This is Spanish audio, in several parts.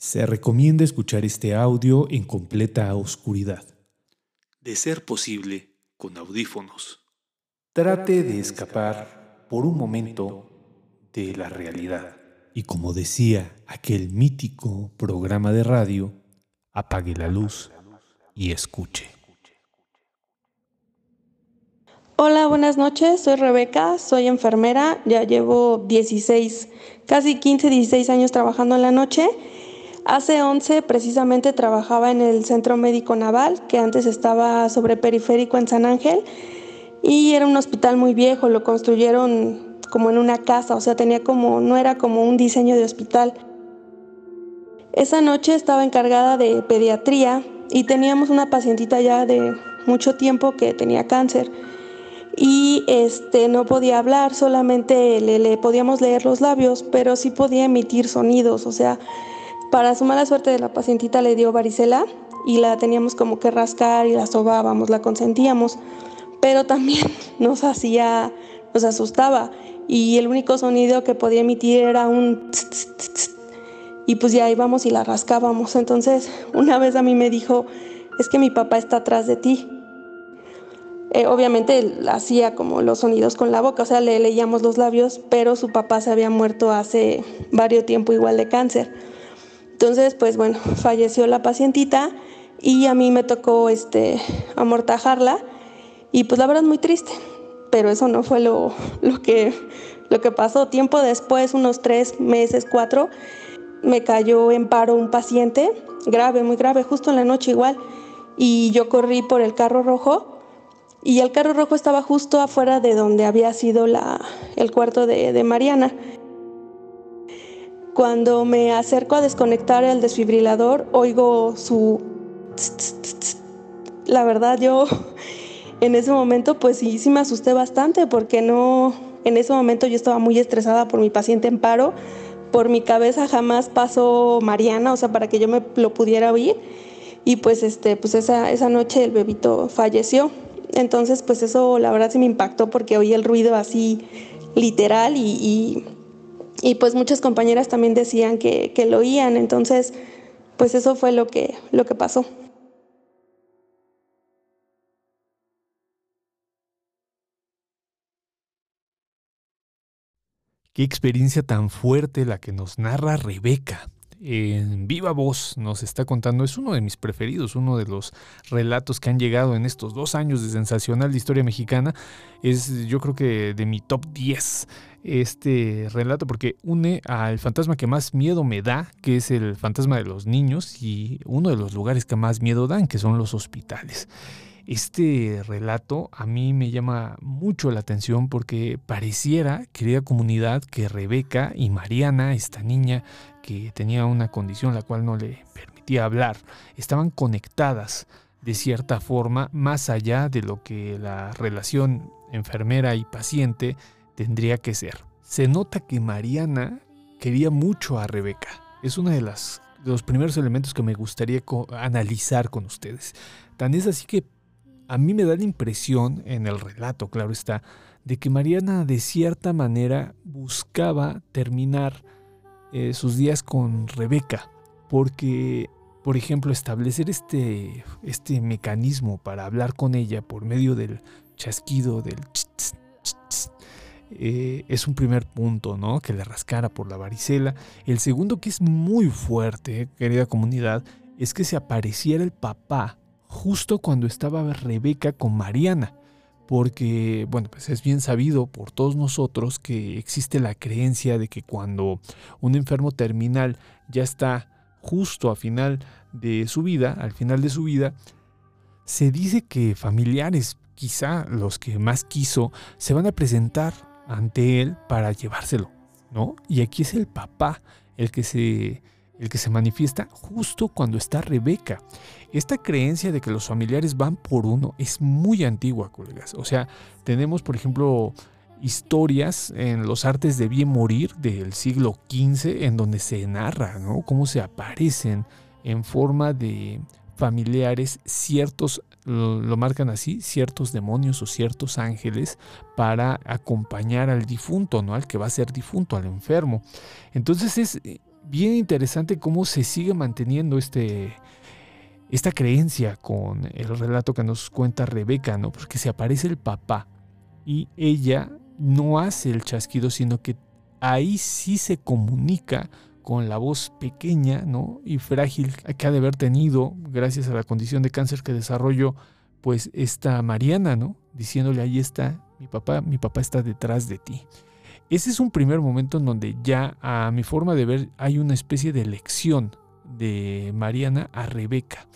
Se recomienda escuchar este audio en completa oscuridad. De ser posible, con audífonos. Trate de escapar por un momento de la realidad. Y como decía aquel mítico programa de radio, apague la luz y escuche. Hola, buenas noches. Soy Rebeca, soy enfermera. Ya llevo 16, casi 15, 16 años trabajando en la noche Hace 11 precisamente trabajaba en el Centro Médico Naval, que antes estaba sobre periférico en San Ángel, y era un hospital muy viejo, lo construyeron como en una casa, o sea, tenía como, no era como un diseño de hospital. Esa noche estaba encargada de pediatría y teníamos una pacientita ya de mucho tiempo que tenía cáncer y este no podía hablar, solamente le, le podíamos leer los labios, pero sí podía emitir sonidos, o sea, para su mala suerte de la pacientita le dio varicela y la teníamos como que rascar y la sobábamos, la consentíamos, pero también nos hacía, nos asustaba y el único sonido que podía emitir era un y pues ya íbamos y la rascábamos. Entonces una vez a mí me dijo, es que mi papá está atrás de ti. Eh, obviamente hacía como los sonidos con la boca, o sea, le leíamos los labios, pero su papá se había muerto hace varios tiempo igual de cáncer. Entonces, pues bueno, falleció la pacientita y a mí me tocó este, amortajarla y pues la verdad muy triste, pero eso no fue lo, lo, que, lo que pasó. Tiempo después, unos tres meses, cuatro, me cayó en paro un paciente, grave, muy grave, justo en la noche igual, y yo corrí por el carro rojo y el carro rojo estaba justo afuera de donde había sido la, el cuarto de, de Mariana. Cuando me acerco a desconectar el desfibrilador, oigo su... La verdad, yo en ese momento pues sí, sí me asusté bastante porque no... En ese momento yo estaba muy estresada por mi paciente en paro. Por mi cabeza jamás pasó Mariana, o sea, para que yo me lo pudiera oír. Y pues, este, pues esa, esa noche el bebito falleció. Entonces, pues eso la verdad sí me impactó porque oí el ruido así literal y y pues muchas compañeras también decían que, lo oían, entonces pues eso fue lo que, lo que pasó. Qué experiencia tan fuerte la que nos narra Rebeca en viva voz nos está contando. Es uno de mis preferidos, uno de los relatos que han llegado en estos dos años de sensacional de historia mexicana. Es yo creo que de mi top 10 este relato porque une al fantasma que más miedo me da, que es el fantasma de los niños, y uno de los lugares que más miedo dan, que son los hospitales. Este relato a mí me llama mucho la atención porque pareciera, querida comunidad, que Rebeca y Mariana, esta niña que tenía una condición la cual no le permitía hablar, estaban conectadas de cierta forma más allá de lo que la relación enfermera y paciente tendría que ser. Se nota que Mariana quería mucho a Rebeca. Es las, de los primeros elementos que me gustaría analizar con ustedes. Tan es así que a mí me da la impresión, en el relato, claro está, de que Mariana de cierta manera buscaba terminar eh, sus días con Rebeca, porque, por ejemplo, establecer este, este mecanismo para hablar con ella por medio del chasquido, del eh, es un primer punto, ¿no? Que le rascara por la varicela. El segundo, que es muy fuerte, querida comunidad, es que se apareciera el papá justo cuando estaba Rebeca con Mariana porque, bueno, pues es bien sabido por todos nosotros que existe la creencia de que cuando un enfermo terminal ya está justo a final de su vida, al final de su vida, se dice que familiares, quizá los que más quiso, se van a presentar ante él para llevárselo, ¿no? Y aquí es el papá el que se el que se manifiesta justo cuando está Rebeca. Esta creencia de que los familiares van por uno es muy antigua, colegas. O sea, tenemos, por ejemplo, historias en los artes de bien morir del siglo XV en donde se narra ¿no? cómo se aparecen en forma de familiares ciertos, lo, marcan así, ciertos demonios o ciertos ángeles para acompañar al difunto, ¿no? Al que va a ser difunto, al enfermo. Entonces es bien interesante cómo se sigue manteniendo este, esta creencia con el relato que nos cuenta Rebeca, ¿no? Porque se aparece el papá y ella no hace el chasquido, sino que ahí sí se comunica con la voz pequeña ¿no? y frágil que ha de haber tenido gracias a la condición de cáncer que desarrolló pues esta Mariana, ¿no? Diciéndole, ahí está, mi papá, mi papá está detrás de ti. Ese es un primer momento en donde ya a mi forma de ver hay una especie de lección de Mariana a Rebeca.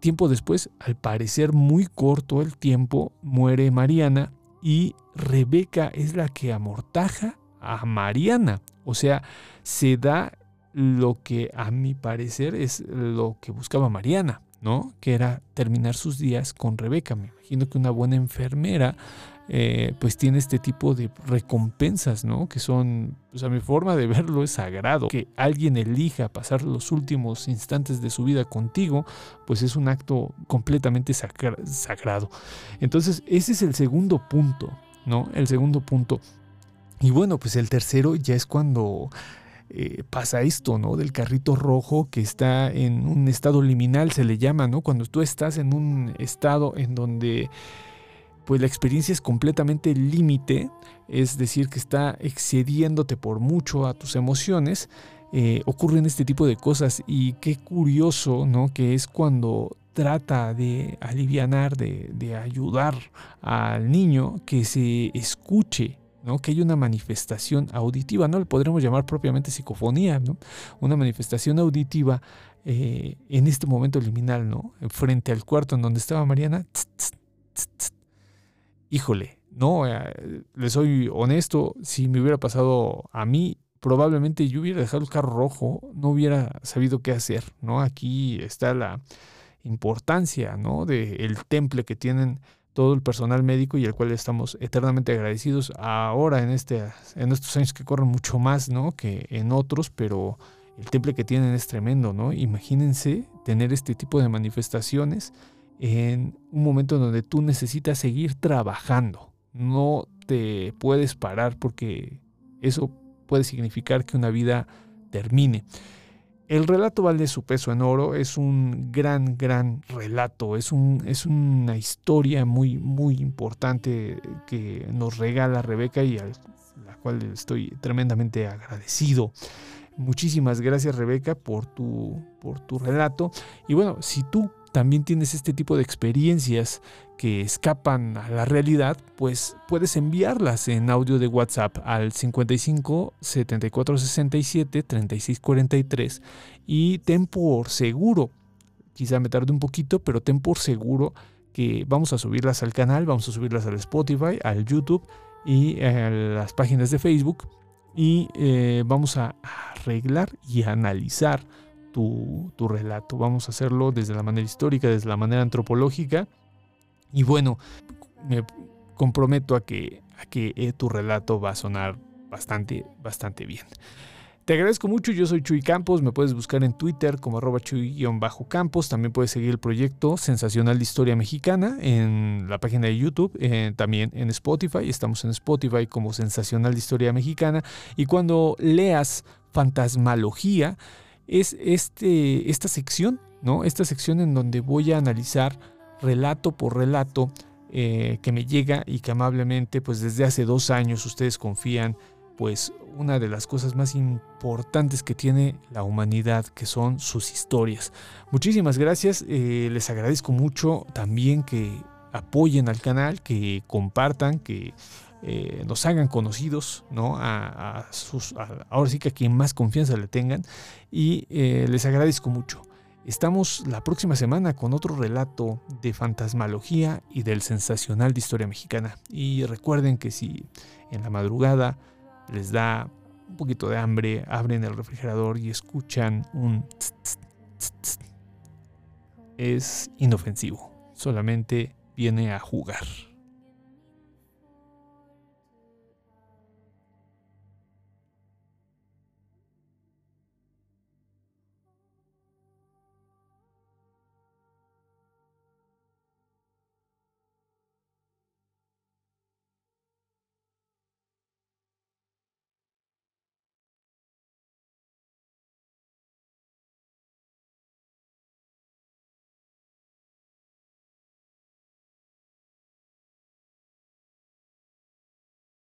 Tiempo después, al parecer muy corto el tiempo, muere Mariana y Rebeca es la que amortaja a Mariana. O sea, se da lo que a mi parecer es lo que buscaba Mariana, ¿no? Que era terminar sus días con Rebeca. Me imagino que una buena enfermera eh, pues tiene este tipo de recompensas, ¿no? Que son, pues a mi forma de verlo es sagrado. Que alguien elija pasar los últimos instantes de su vida contigo, pues es un acto completamente sagrado. Entonces, ese es el segundo punto, ¿no? El segundo punto. Y bueno, pues el tercero ya es cuando eh, pasa esto, ¿no? Del carrito rojo que está en un estado liminal, se le llama, ¿no? Cuando tú estás en un estado en donde pues la experiencia es completamente límite, es decir, que está excediéndote por mucho a tus emociones, eh, ocurren este tipo de cosas y qué curioso, ¿no? Que es cuando trata de alivianar, de, de ayudar al niño que se escuche ¿no? que hay una manifestación auditiva, no le podremos llamar propiamente psicofonía, ¿no? una manifestación auditiva eh, en este momento liminal, ¿no? frente al cuarto en donde estaba Mariana, híjole, no, eh, le soy honesto, si me hubiera pasado a mí, probablemente yo hubiera dejado el carro rojo, no hubiera sabido qué hacer, ¿no? Aquí está la importancia, ¿no? Del temple que tienen todo el personal médico y al cual estamos eternamente agradecidos ahora en, este, en estos años que corren mucho más, ¿no? Que en otros, pero el temple que tienen es tremendo, ¿no? Imagínense tener este tipo de manifestaciones en un momento donde tú necesitas seguir trabajando. No te puedes parar porque eso puede significar que una vida termine. El relato vale su peso en oro, es un gran, gran relato, es, un, es una historia muy, muy importante que nos regala Rebeca y a la cual estoy tremendamente agradecido. Muchísimas gracias Rebeca por tu, por tu relato. Y bueno, si tú también tienes este tipo de experiencias que escapan a la realidad, pues puedes enviarlas en audio de WhatsApp al 55 74 67 36 43 y ten por seguro, quizá me tarde un poquito, pero ten por seguro que vamos a subirlas al canal, vamos a subirlas al Spotify, al YouTube y a las páginas de Facebook y eh, vamos a arreglar y analizar tu, relato. Vamos a hacerlo desde la manera histórica, desde la manera antropológica. Y bueno, me comprometo a que, a que eh, tu relato va a sonar bastante, bastante bien. Te agradezco mucho, yo soy Chuy Campos, me puedes buscar en Twitter como arroba chuy-campos, también puedes seguir el proyecto Sensacional de Historia Mexicana en la página de YouTube, eh, también en Spotify, estamos en Spotify como Sensacional de Historia Mexicana y cuando leas Fantasmalogía, es este, esta sección, ¿no? Esta sección en donde voy a analizar relato por relato eh, que me llega y que amablemente, pues desde hace dos años ustedes confían, pues una de las cosas más importantes que tiene la humanidad, que son sus historias. Muchísimas gracias, eh, les agradezco mucho también que apoyen al canal, que compartan, que eh, nos hagan conocidos, ¿no? Ahora sí que a quien más confianza le tengan. Y eh, les agradezco mucho. Estamos la próxima semana con otro relato de fantasmalogía y del sensacional de historia mexicana. Y recuerden que si en la madrugada les da un poquito de hambre, abren el refrigerador y escuchan un... es inofensivo. Solamente viene a jugar.